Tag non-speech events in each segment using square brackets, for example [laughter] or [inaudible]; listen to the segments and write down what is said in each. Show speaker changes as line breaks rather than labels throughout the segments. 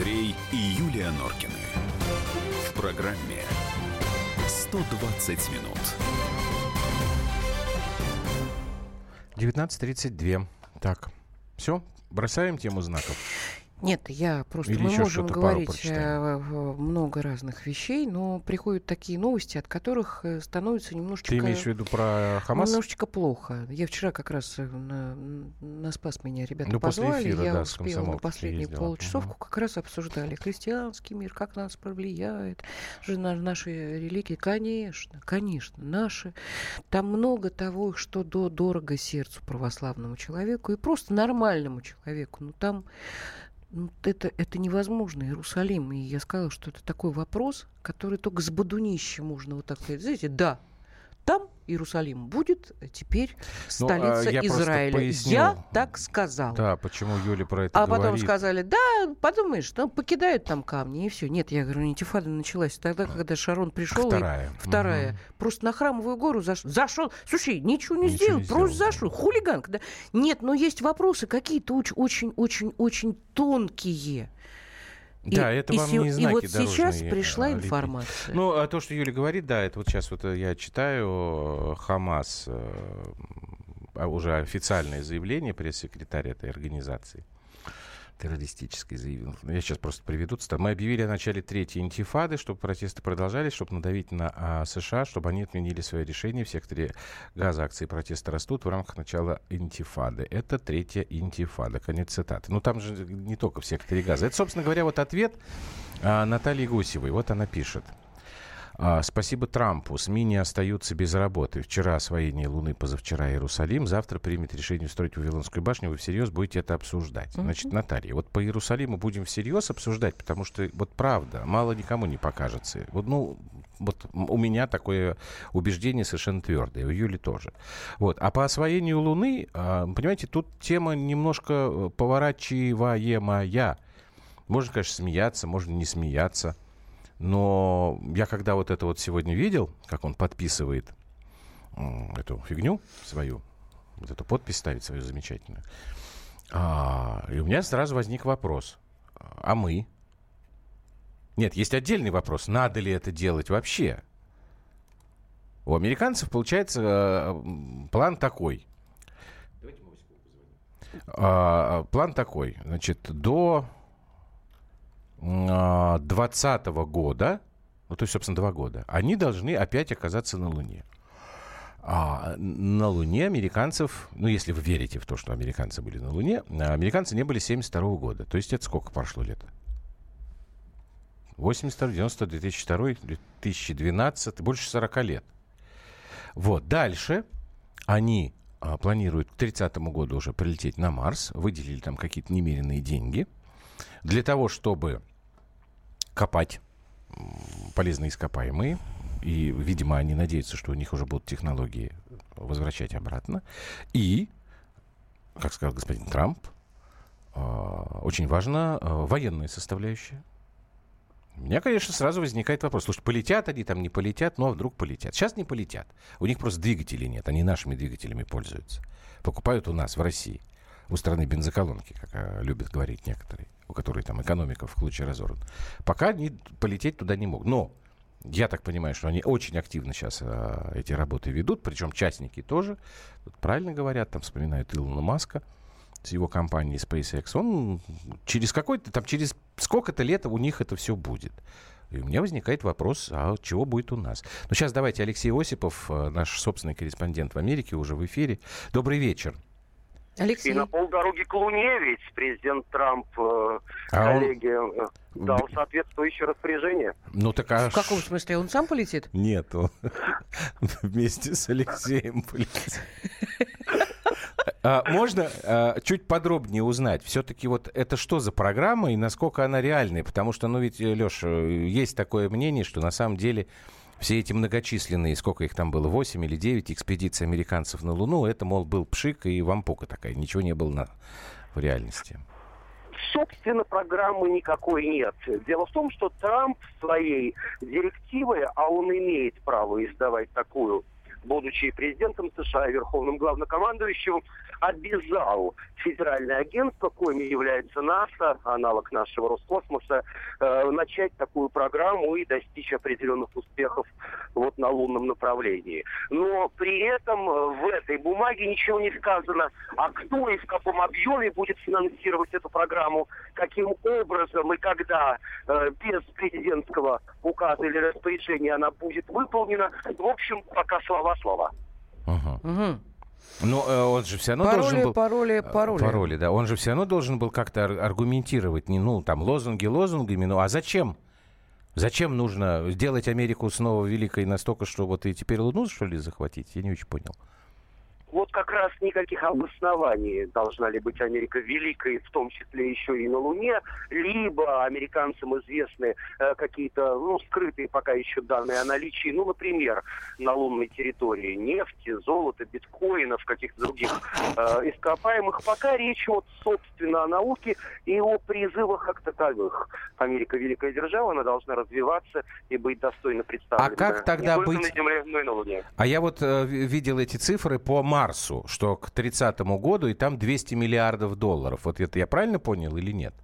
Андрей и Юлия Норкины. В программе 120 минут.
19.32. Так, все, бросаем тему знаков.
Нет, я просто
Или
мы можем говорить э, много разных вещей, но приходят такие новости, от которых э, становится немножечко
Ты имеешь в виду про Хамас?
немножечко плохо. Я вчера как раз э, на, на спас меня ребята
Ну, после
позвали,
эфира,
я
да,
успела на последнюю
ездила.
получасовку, как раз обсуждали христианский мир, как нас повлияет, же на наши религии. Конечно, конечно, наши. Там много того, что до, дорого сердцу православному человеку и просто нормальному человеку. Ну, там ну, это, это невозможно, Иерусалим. И я сказала, что это такой вопрос, который только с бодунища можно вот так сказать. Знаете, да, там Иерусалим будет теперь
Ну,
столица
я просто
Израиля. Я так сказала.
Да, почему Юля про это
А потом
говорит.
сказали, да, подумаешь, ну, покидают там камни, и все. Нет, я говорю, интифада началась тогда, когда Шарон пришел. и-
Вторая.
Вторая.
Мгм.
Просто на храмовую гору заш... зашел. Слушай, ничего не
Ничего
сделал,
не
просто
сделал,
зашел. Хулиган. Да? Нет, но есть вопросы какие-то очень-очень-очень тонкие. И-
Да, это
и
вам не
И
знаки
вот сейчас
дорожные,
пришла
а, лепить.
информация.
Ну, а то, что Юля говорит, да, это вот сейчас вот э, я читаю э, Хамас, э, а уже официальное заявление пресс-секретаря этой организации террористической заявил. Я сейчас просто приведу. цитату. Мы объявили о начале третьей интифады, чтобы протесты продолжались, чтобы надавить на а, США, чтобы они отменили свое решение. В секторе газа акции протеста растут в рамках начала интифады. Это третья интифада. Конец цитаты. Ну, там же не только в секторе газа. Это, собственно говоря, вот ответ а, Натальи Гусевой. Вот она пишет. А, Спасибо Трампу. СМИ не остаются без работы. Вчера освоение Луны, позавчера Иерусалим. Завтра примет решение устроить Вавилонскую башню. Вы всерьез будете это обсуждать. Значит, Наталья, вот по Иерусалиму будем всерьез обсуждать, потому что вот правда, мало никому не покажется. Вот, ну, вот у меня такое убеждение совершенно твердое, у Юли тоже. Вот. А по освоению Луны, а, понимаете, тут тема немножко э, поворачиваемая. Можно, конечно, смеяться, можно не смеяться. Но я когда вот это вот сегодня видел, как он подписывает эту фигню свою, вот эту подпись ставит свою замечательную, а, и у меня сразу возник вопрос. А мы? Нет, есть отдельный вопрос. Надо ли это делать вообще? У американцев, получается, э, план такой. А, План такой. Значит, до 2020 года, ну, то есть, собственно, два года, они должны опять оказаться на Луне. А на Луне американцев, ну, если вы верите в то, что американцы были на Луне, а американцы не были с 72 года. То есть это сколько прошло лет? 82, 90, 2002, 2012, больше 40 лет. Вот, дальше они а, планируют к 30 году уже прилететь на Марс, выделили там какие-то немеренные деньги для того, чтобы копать полезные ископаемые. И, видимо, они надеются, что у них уже будут технологии возвращать обратно. И, как сказал господин Трамп, а, очень важна военная составляющая. У меня, конечно, сразу возникает вопрос. Слушай, полетят они там, не полетят, ну а вдруг полетят? Сейчас не полетят. У них просто двигателей нет, они нашими двигателями пользуются. Покупают у нас, в России. У страны бензоколонки, как а, любят говорить некоторые, у которой там экономика в случае разорвана. Пока они полететь туда не могут. Но я так понимаю, что они очень активно сейчас а, эти работы ведут, причем частники тоже. Тут правильно говорят, там вспоминают Илона Маска с его компанией SpaceX. Он через какой-то, там через сколько-то лет у них это все будет. И у меня возникает вопрос, а чего будет у нас? Ну, сейчас давайте Алексей Осипов, э, наш собственный корреспондент в Америке, уже в эфире. Добрый вечер.
Алексей,
И на полдороги к Луне ведь президент Трамп э,
А он-
коллеге э, дал соответствующее распоряжение.
Ну, так а
в каком смысле? Он сам полетит?
Нет, он [laughs] вместе с Алексеем полетел. А, Можно а, чуть подробнее узнать, все-таки вот это что за программа и насколько она реальная? Потому что, ну ведь, Леша, есть такое мнение, что на самом деле все эти многочисленные, сколько их там было, 8 или 9 экспедиций американцев на Луну, это, мол, был пшик и вампука такая, ничего не было на, в реальности.
Собственно, программы никакой нет. Дело в том, что Трамп своей директивой, а он имеет право издавать такую будучи президентом США и верховным главнокомандующим, обязал федеральное агентство, коим является НАСА, аналог нашего Роскосмоса, э, начать такую программу и достичь определенных успехов вот на лунном направлении. Но при этом в этой бумаге ничего не сказано, а кто и в каком объеме будет финансировать эту программу, каким образом и когда э, без президентского указа или распоряжения она будет выполнена. В общем, пока слова-слова.
Угу. Угу. Но э, он же все равно
пароли,
должен был...
Пароли, э, пароли.
Пароли, да. Он же все равно должен был как-то аргументировать, не, ну, там, лозунги лозунгами, ну, а зачем? Зачем нужно сделать Америку снова великой настолько, что вот и теперь Луну, что ли, захватить? Я не очень понял
вот как раз никаких обоснований должна ли быть Америка великой, в том числе еще и на Луне, либо американцам известны э, какие-то ну, скрытые пока еще данные о наличии, ну, например, на лунной территории нефти, золота, биткоинов, каких-то других э, ископаемых. Пока речь вот, собственно, о науке и о призывах как таковых. Америка великая держава, она должна развиваться и быть достойно представлена.
А как тогда быть...
на Земле, но и на Луне.
А я вот э, видел эти цифры по Марсу, что к 30 году и там 200 миллиардов долларов. Вот это я правильно понял или нет?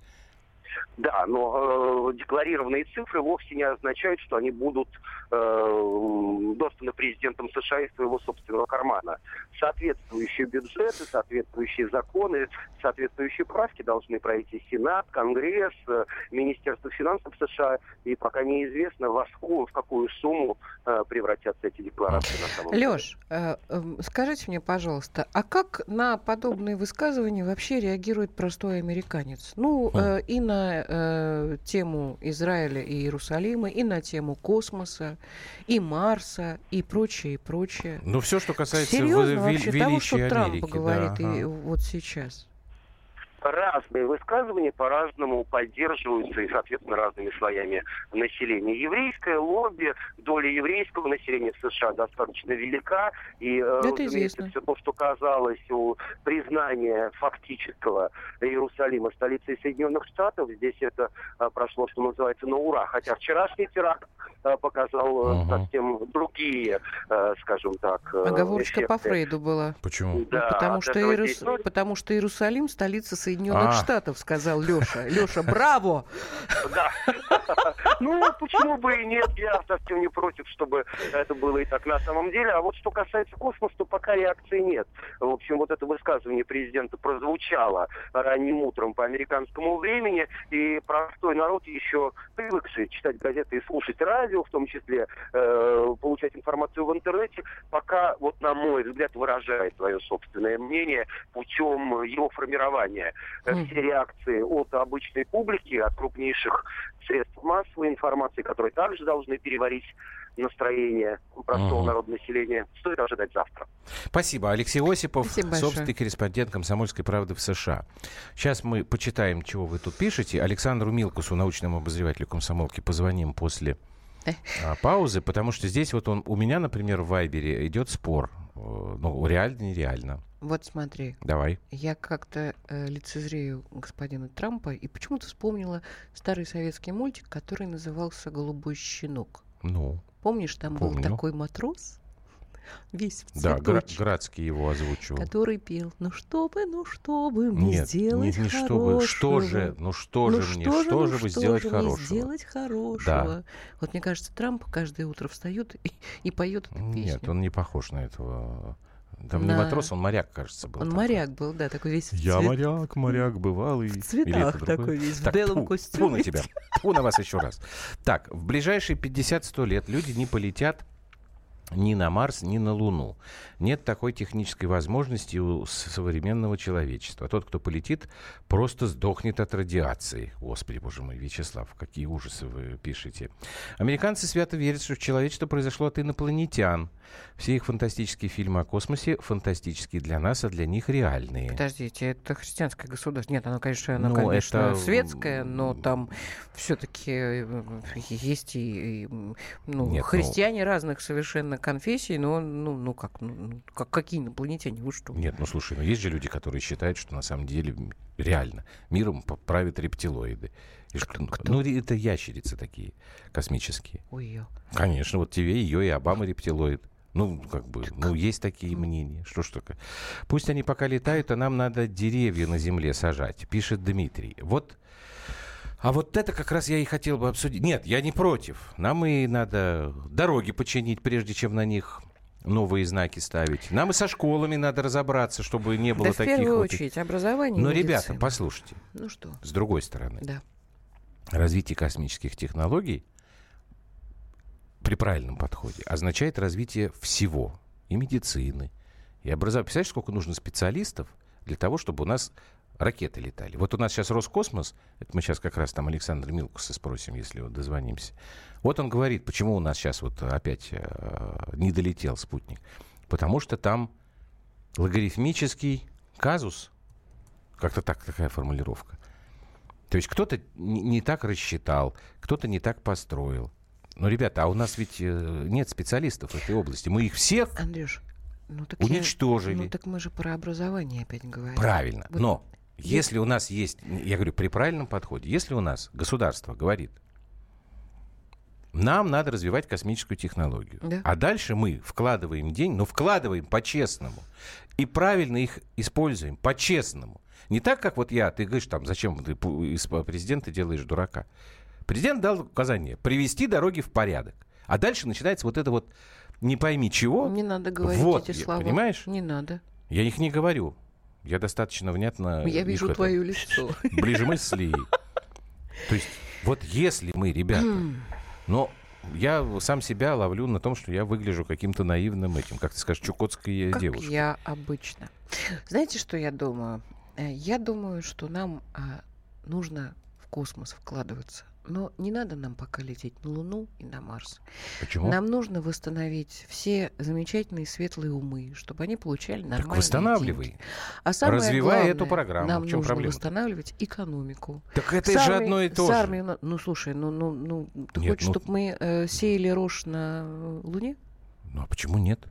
Да, но э, декларированные цифры вовсе не означают, что они будут э, достаны президентом США из своего собственного кармана. Соответствующие бюджеты, соответствующие законы, соответствующие правки должны пройти Сенат, Конгресс, э, Министерство финансов США, и пока неизвестно, во сколько, в какую сумму э, превратятся эти декларации на самом
деле. Леш, э, э, скажите мне, пожалуйста, а как на подобные высказывания вообще реагирует простой американец? Ну, хм. э, и на э, тему Израиля и Иерусалима, и на тему космоса, и Марса, и прочее, и прочее.
Ну, все, что касается
Серьезно, вообще того,
что
Америки,
Трамп
говорит
да,
и вот сейчас?
Разные высказывания по-разному поддерживаются и, соответственно, разными слоями населения. Еврейское лобби, доля еврейского населения в США достаточно велика. И,
э, Это известно.
все то, что казалось у признания фактического Иерусалима столицей Соединенных Штатов, здесь это э, прошло, что называется, на ура. Хотя вчерашний теракт э, показал угу. совсем другие, скажем так,
Оговорочка
эффекты.
по Фрейду была.
Почему?
Да, потому, что Иерус... здесь... потому что Иерусалим столица Соединенных а. Штатов, сказал Леша. Леша, браво!
Да. [laughs] Ну, почему бы и нет, я совсем не против, чтобы это было и так на самом деле. А вот что касается космоса, то пока реакции нет. В общем, вот это высказывание президента прозвучало ранним утром по американскому времени, и простой народ еще привыкший читать газеты и слушать радио, в том числе э, получать информацию в интернете, пока, вот на мой взгляд, выражает свое собственное мнение путем его формирования. Mm. Все реакции от обычной публики, от крупнейших средств массовой информации, которые также должны переварить настроение простого угу. народа населения, стоит ожидать завтра.
Спасибо. Алексей Осипов,
Спасибо
собственный корреспондент «Комсомольской правды» в США. Сейчас мы почитаем, чего вы тут пишете. Александру Милкусу, научному обозревателю комсомолки, позвоним после э. А, паузы, потому что здесь вот он, у меня, например, в Вайбере идет спор. Э, ну, реально, нереально.
Вот смотри.
Давай.
Я как-то э, лицезрею господина Трампа и почему-то вспомнила старый советский мультик, который назывался «Голубой щенок».
Ну.
Помнишь, там помню. был такой матрос? Весь в
Да, Гра- Градский его озвучивал.
Который пел, ну что бы, ну что бы мне
Нет,
сделать
не, не
хорошего.
что бы, что же, ну что
ну
же мне,
что,
что
ну,
же бы
что
сделать
же
хорошего?
Сделать хорошего.
Да.
Вот мне кажется, Трамп каждое утро встает и, и поет эту песню.
Нет, он не похож на этого там
на...
не матрос, он моряк, кажется, был.
Он
такой.
моряк был, да, такой весь в
Я
цвет...
моряк, моряк бывалый.
В цветах такой весь, так, в белом
тьфу,
костюме.
Тьфу на тебя, тьфу на вас еще раз. Так, в ближайшие 50-100 лет люди не полетят ни на Марс, ни на Луну. Нет такой технической возможности у современного человечества. Тот, кто полетит, просто сдохнет от радиации. Господи, боже мой, Вячеслав, какие ужасы вы пишете. Американцы свято верят, что человечество произошло от инопланетян. Все их фантастические фильмы о космосе фантастические для нас, а для них реальные.
Подождите, это христианское государство. Нет, оно, конечно, оно, ну, конечно, это... светское, но там все-таки э, есть и, и ну, Нет, ну христиане ну... разных совершенно конфессий, но ну, ну как, ну, как какие инопланетяне, вы что?
Нет, ну слушай, ну есть же люди, которые считают, что на самом деле реально миром правят рептилоиды. И что, Кто? Ну, это ящерицы такие космические.
Ой.
Конечно, вот тебе ее и Обама рептилоид. Ну, как бы, ну, есть такие мнения. Что ж такое? Пусть они пока летают, а нам надо деревья на земле сажать, пишет Дмитрий. Вот а вот это как раз я и хотел бы обсудить. Нет, я не против. Нам и надо дороги починить, прежде чем на них новые знаки ставить. Нам и со школами надо разобраться, чтобы не было
да
таких...
в первую
вот...
очередь образование
Но,
медицина.
ребята, послушайте.
Ну что?
С другой стороны.
Да.
Развитие космических технологий при правильном подходе означает развитие всего. И медицины, и образования. Представляешь, сколько нужно специалистов для того, чтобы у нас ракеты летали. Вот у нас сейчас Роскосмос, это мы сейчас как раз там Александра Милкуса спросим, если вот дозвонимся. Вот он говорит, почему у нас сейчас вот опять э, не долетел спутник. Потому что там логарифмический казус, как-то так такая формулировка. То есть кто-то не, не так рассчитал, кто-то не так построил. Но, ребята, а у нас ведь э, нет специалистов в этой области. Мы их всех
Андрюш, ну так
уничтожили.
Я, ну так мы же про образование опять говорим.
Правильно.
Вот
Но если у нас есть, я говорю, при правильном подходе, если у нас государство говорит, нам надо развивать космическую технологию,
Да.
а дальше мы вкладываем деньги, но вкладываем по-честному и правильно их используем по-честному. Не так, как вот я, ты говоришь, там, зачем ты из президента делаешь дурака. Президент дал указание привести дороги в порядок. А дальше начинается вот это вот не пойми чего.
Не надо говорить
Вот,
эти слова.
понимаешь?
Не надо.
Я их не говорю. Я достаточно внятно...
Я вижу твое лицо. [laughs]
ближе мысли. То есть, вот если мы, ребята, но я сам себя ловлю на том, что я выгляжу каким-то наивным этим, как ты скажешь, чукотской
Как
девушкой.
я обычно. Знаете, что я думаю? Э, Я думаю, что нам а, нужно в космос вкладываться. Но не надо нам пока лететь на Луну и на Марс.
Почему?
Нам нужно восстановить все замечательные светлые умы, чтобы они получали
так
нормальные
восстанавливай.
деньги. А самое
Развивай
главное,
эту программу.
Нам
В чем
нужно
проблема?
восстанавливать экономику.
Так это
С
же
армией-
одно и то же.
армией у нас- ну слушай, ну, ну, ну ты
Нет,
хочешь,
ну-
чтобы мы э, сеяли рожь на э, Луне?
Ну а почему нет?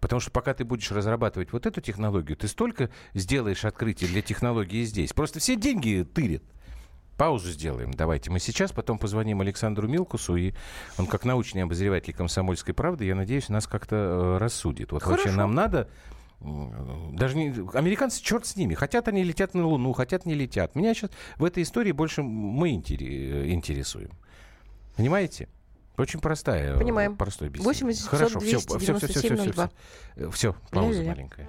Потому что пока ты будешь разрабатывать вот эту технологию, ты столько сделаешь открытий для технологии здесь. Просто все деньги тырят. Паузу сделаем. Давайте мы сейчас, потом позвоним Александру Милкусу, и он как научный обозреватель комсомольской правды, я надеюсь, нас как-то э, рассудит. Вот вообще
Хорошо.
нам надо... Даже не... Американцы, черт с ними. Хотят они летят на Луну, хотят не летят. Меня сейчас в этой истории больше мы интере- интересуем. Понимаете? Очень простая. э,
Понимаем.
Простой объяснение.
80
Хорошо, все,
200
все, все, все, все,
97
все, все, пауза
Ля-ля-ля.
маленькая.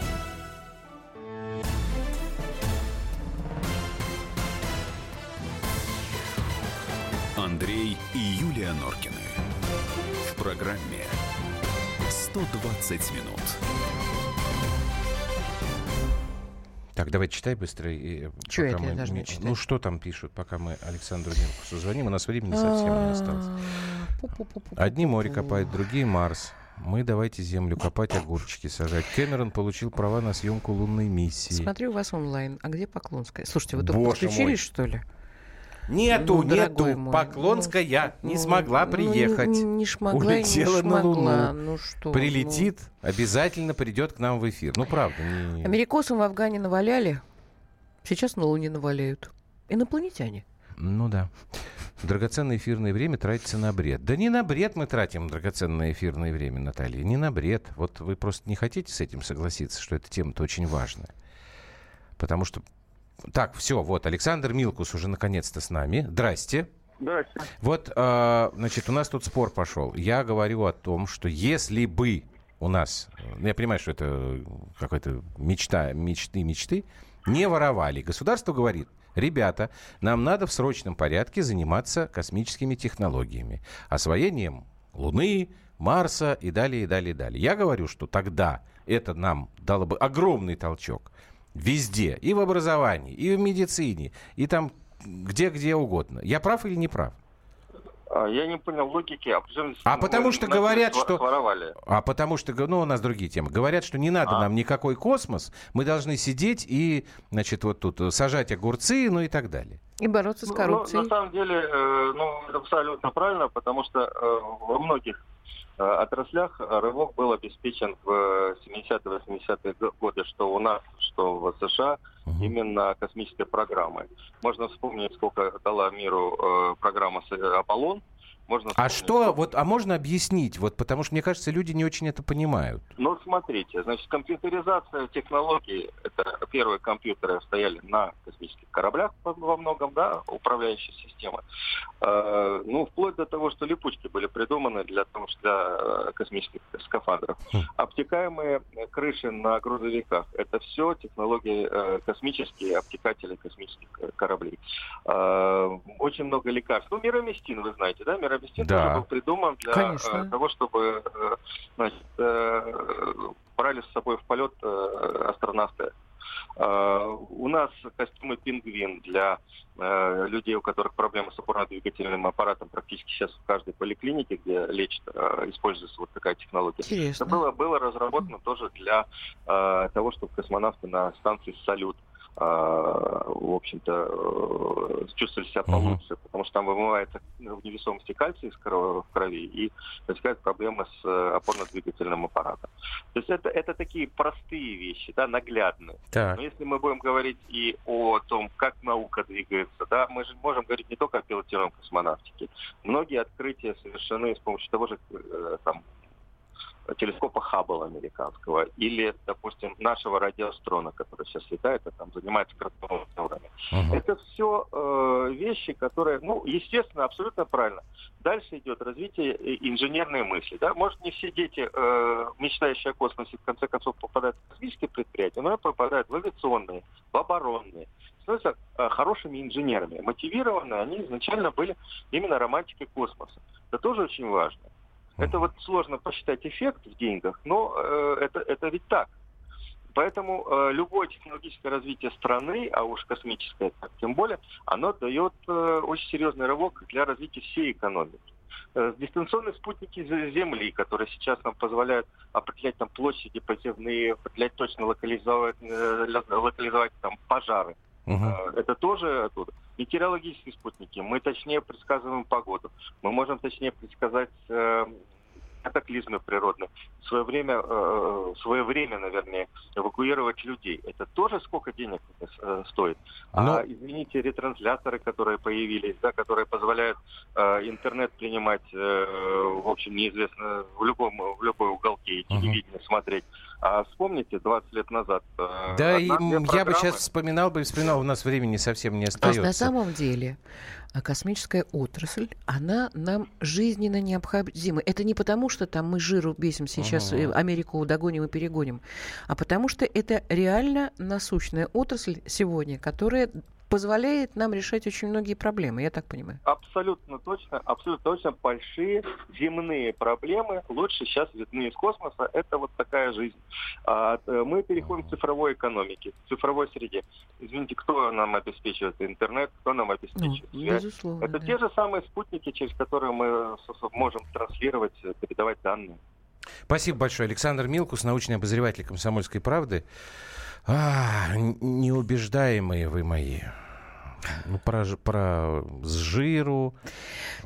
120 минут.
Так, давай читай быстро. И
Чё
пока
это я
мы
должна читать?
Ну, что там пишут, пока мы Александру Милкусу звоним? У нас времени совсем не осталось.
А.
Одни море копают, другие Марс. Мы давайте землю копать, огурчики сажать. Кэмерон получил права на съемку лунной миссии.
Смотрю вас онлайн. А где Поклонская? Слушайте, вы только подключились, что ли?
Нету,
Ну,
нету.
мой,
Поклонская не
Ну,
смогла
ну,
приехать.
Не, не шмогла,
Улетела
не
на. Луну.
Ну что?
Прилетит, обязательно придет к нам в эфир. Ну, правда.
ну.
не-
Америкосам в Афгане наваляли, сейчас на Луне наваляют. Инопланетяне.
Ну да. Драгоценное эфирное время тратится на бред. Да не на бред мы тратим драгоценное эфирное время, Наталья. Не на бред. Вот вы просто не хотите с этим согласиться, что эта тема-то очень важная. Потому что... Так, все, вот, Александр Милкус уже наконец-то с нами. Здрасте.
Здрасте.
Вот, а, значит, у нас тут спор пошел. Я говорю о том, что если бы у нас, ну, я понимаю, что это какая-то мечта, мечты, мечты, не воровали. Государство говорит, ребята, нам надо в срочном порядке заниматься космическими технологиями, освоением Луны, Марса и далее, и далее, и далее. Я говорю, что тогда это нам дало бы огромный толчок везде, и в образовании, и в медицине, и там где-где угодно. Я прав или не прав?
А, Я не понял логики. А, причем здесь,
А
ну,
потому что говорят, что-
Своровали.
А потому что, ну, у нас другие темы. Говорят, что не надо
А.
нам никакой космос, мы должны сидеть и, значит, вот тут сажать огурцы, ну и так далее.
И бороться с
Ну,
коррупцией.
на самом деле, э, ну, это абсолютно правильно, потому что э, во многих отраслях э, рывок был обеспечен в 70-80-е годы, что у нас, что в США, именно космической программой. Можно вспомнить, сколько дала миру э, программа э, «Аполлон». Можно
А что, вот, а можно объяснить? Вот, потому что, мне кажется, люди не очень это понимают.
Ну, смотрите, значит, компьютеризация технологий, это первые компьютеры стояли на космических кораблях во- во многом, да, управляющие системы. Э, ну, вплоть до того, что липучки были придуманы для того, что для э, космических скафандров.
Хм.
Обтекаемые крыши на грузовиках, это все технологии э, космические, обтекатели космических э, кораблей. Э, очень много лекарств. Ну, мироместин, вы знаете, да, мироместин
Да.
тоже был придуман для
Конечно.
э, того, чтобы э, значит, э, брали с собой в полет астронавты. У нас костюмы пингвин для э, людей, у которых проблемы с опорно-двигательным аппаратом, практически сейчас в каждой поликлинике, где лечат, э, используется вот такая технология. Это
Интересно.
было, было разработано тоже для э, того, чтобы космонавты на станции «Салют» э, в общем-то, э, чувствовали себя получше, потому что там вымывается в невесомости кальций в крови и возникают проблемы с э, опорно-двигательным аппаратом. То есть это, это такие простые вещи, да, наглядные.
Так.
Но если мы будем говорить и о том, как наука двигается, да, мы же можем говорить не только о пилотируемой космонавтике. Многие открытия совершены с помощью того же э, там, телескопа Хаббла американского или, допустим, нашего радиострона, который сейчас летает, а там занимается кратковременными.
Мгм.
Это все э, вещи, которые, ну, естественно, абсолютно правильно. Дальше идет развитие э, инженерной мысли. Да? Может, не все дети, э, мечтающие о космосе, в конце концов попадают в космические предприятия, но попадают в авиационные, в оборонные. Становятся э, хорошими инженерами. Мотивированные они изначально были именно романтикой космоса. Это тоже очень важно. Это вот сложно посчитать эффект в деньгах, но э, это, это ведь так. Поэтому э, любое технологическое развитие страны, а уж космическое так тем более, оно дает э, очень серьезный рывок для развития всей экономики. Э, дистанционные спутники Зе- Земли, которые сейчас нам позволяют определять там площади поземные, определять точно локализовать, э, локализовать там пожары. Э, Это тоже оттуда. Метеорологические спутники. Мы точнее предсказываем погоду. Мы можем точнее предсказать э, катаклизмы природные. В свое время, э, своевременно, вернее, эвакуировать людей. Это тоже сколько денег э, стоит.
Но-
А, извините, ретрансляторы, которые появились, да, которые позволяют э, интернет принимать, э, в общем, неизвестно, в любом, в любой уголке и телевидение смотреть. А вспомните, 20 лет назад... э,
Да, и, м, я бы
программы-
сейчас вспоминал бы, вспоминал, у нас времени совсем не
То есть
остается.
на самом деле а, космическая отрасль, она нам жизненно необходима. Это не потому, что там мы жиру бесим сейчас, э, Америку догоним и перегоним, а потому что это реально насущная отрасль сегодня, которая позволяет нам решать очень многие проблемы, я так понимаю.
Абсолютно точно, абсолютно точно большие земные проблемы лучше сейчас видны из космоса. Это вот такая жизнь. А, э, мы переходим к цифровой экономике, к цифровой среде. Извините, кто нам обеспечивает интернет, кто нам
Ну,
обеспечивает связь?
безусловно.
Это
да.
те же самые спутники, через которые мы можем транслировать, э, передавать данные.
Спасибо большое. Александр Милкус, научный обозреватель «Комсомольской правды». А, неубеждаемые вы мои. Ну, про, про с жиру.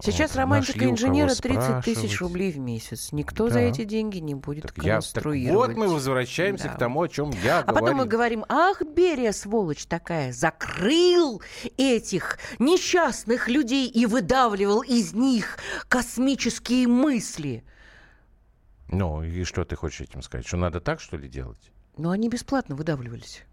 Сейчас
Вот,
романтика инженера 30 тысяч рублей в месяц. Никто
Да.
за эти деньги не будет
Так я- так
конструировать.
вот мы возвращаемся
Да.
к тому, о чем я
А
говорил.
потом мы говорим, ах, Берия, сволочь такая, закрыл этих несчастных людей и выдавливал из них космические мысли.
Ну, и что ты хочешь этим сказать? Что надо так, что ли, делать?
Но они бесплатно выдавливались.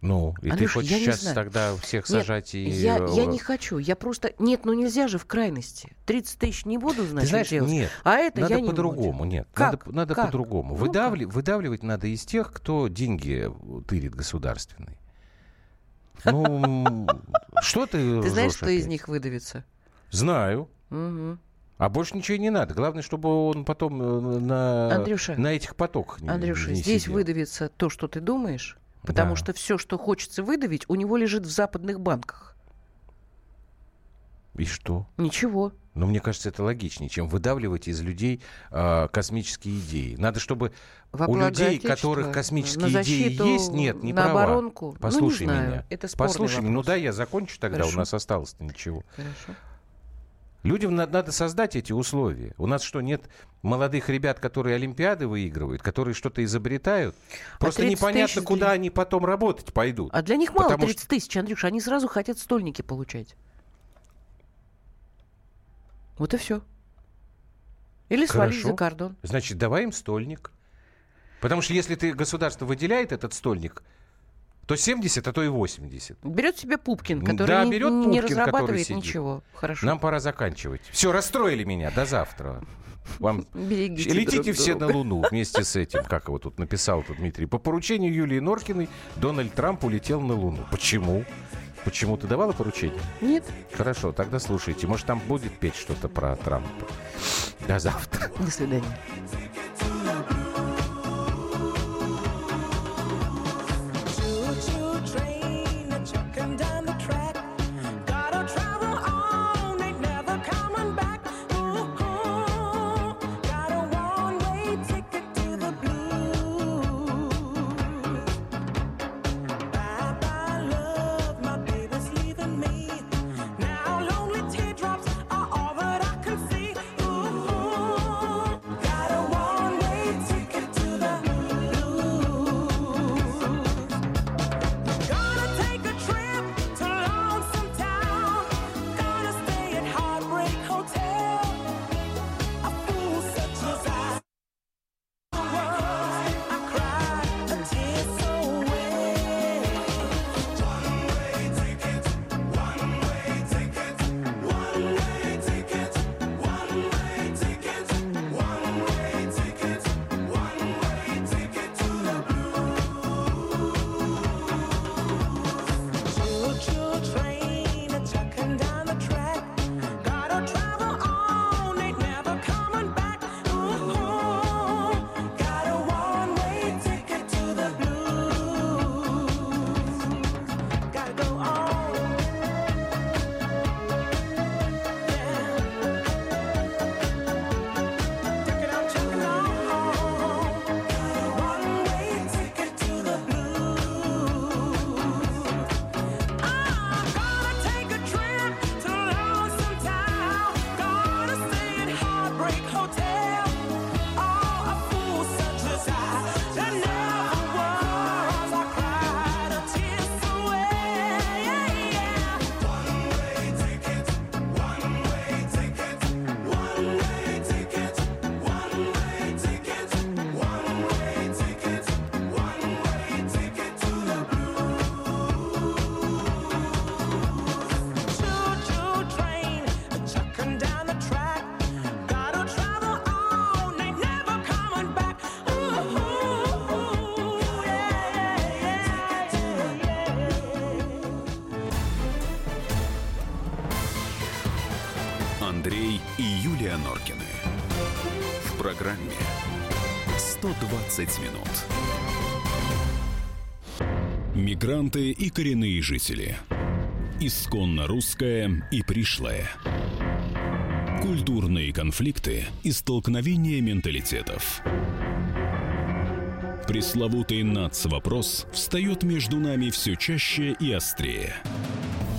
Ну, и ты
Андрюша,
хочешь
я
сейчас тогда всех
Нет,
сажать и...
Я, я
э,
не хочу, я просто... Нет, ну нельзя же в крайности. 30 тысяч не буду,
Ты
значит,
знаешь,
делать.
нет,
а это
надо
я
по-другому, нет.
Как?
Надо, надо
Как?
по-другому.
Ну,
Выдавли- выдавливать надо из тех, кто деньги тырит государственные. Ну, что ты
Ты знаешь, что из них выдавится?
Знаю. А больше ничего не надо. Главное, чтобы он потом э, на,
Андрюша,
на этих потоках не,
Андрюша,
не
здесь
сидел.
выдавится то, что ты думаешь, потому
Да.
что все, что хочется выдавить, у него лежит в западных банках.
И что?
Ничего.
Но мне кажется, это логичнее, чем выдавливать из людей э, космические идеи. Надо, чтобы
Во
у людей,
Отечества,
которых
на
космические идеи есть, нет, не
на
права.
оборонку.
Послушай
ну, не знаю.
меня.
Это
Послушай, меня. ну да, я закончу тогда,
Хорошо.
у нас осталось-то ничего.
Хорошо.
Людям надо, надо создать эти условия. У нас что, нет молодых ребят, которые Олимпиады выигрывают, которые что-то изобретают? Просто
30
непонятно, куда
для-
они потом работать пойдут.
А для них мало
Потому
30 тысяч, Андрюш. Они сразу хотят стольники получать. Вот и все. Или свалить
Хорошо.
за кордон.
Значит, давай им стольник. Потому что если ты государство выделяет этот стольник, то 70, а то и 80.
Берет себе Пупкин,
Да,
который не,
берет
не
Пупкин, который
разрабатывает
сидит.
ничего. Хорошо.
Нам пора заканчивать. Все, расстроили меня. До завтра. Вам [laughs]
Берегите
Летите
друг
все
друга.
на Луну вместе с этим, как его тут написал тут Дмитрий. По поручению Юлии Норкиной Дональд Трамп улетел на Луну. Почему? Почему ты давала поручение?
Нет.
Хорошо, тогда слушайте. Может, там будет петь что-то про Трампа. До завтра.
До свидания.
Андрей и Юлия Норкины. В программе 120 минут. Мигранты и коренные жители. Исконно русское и пришлое. Культурные конфликты и столкновения менталитетов. Пресловутый НАЦ-вопрос встает между нами все чаще и острее.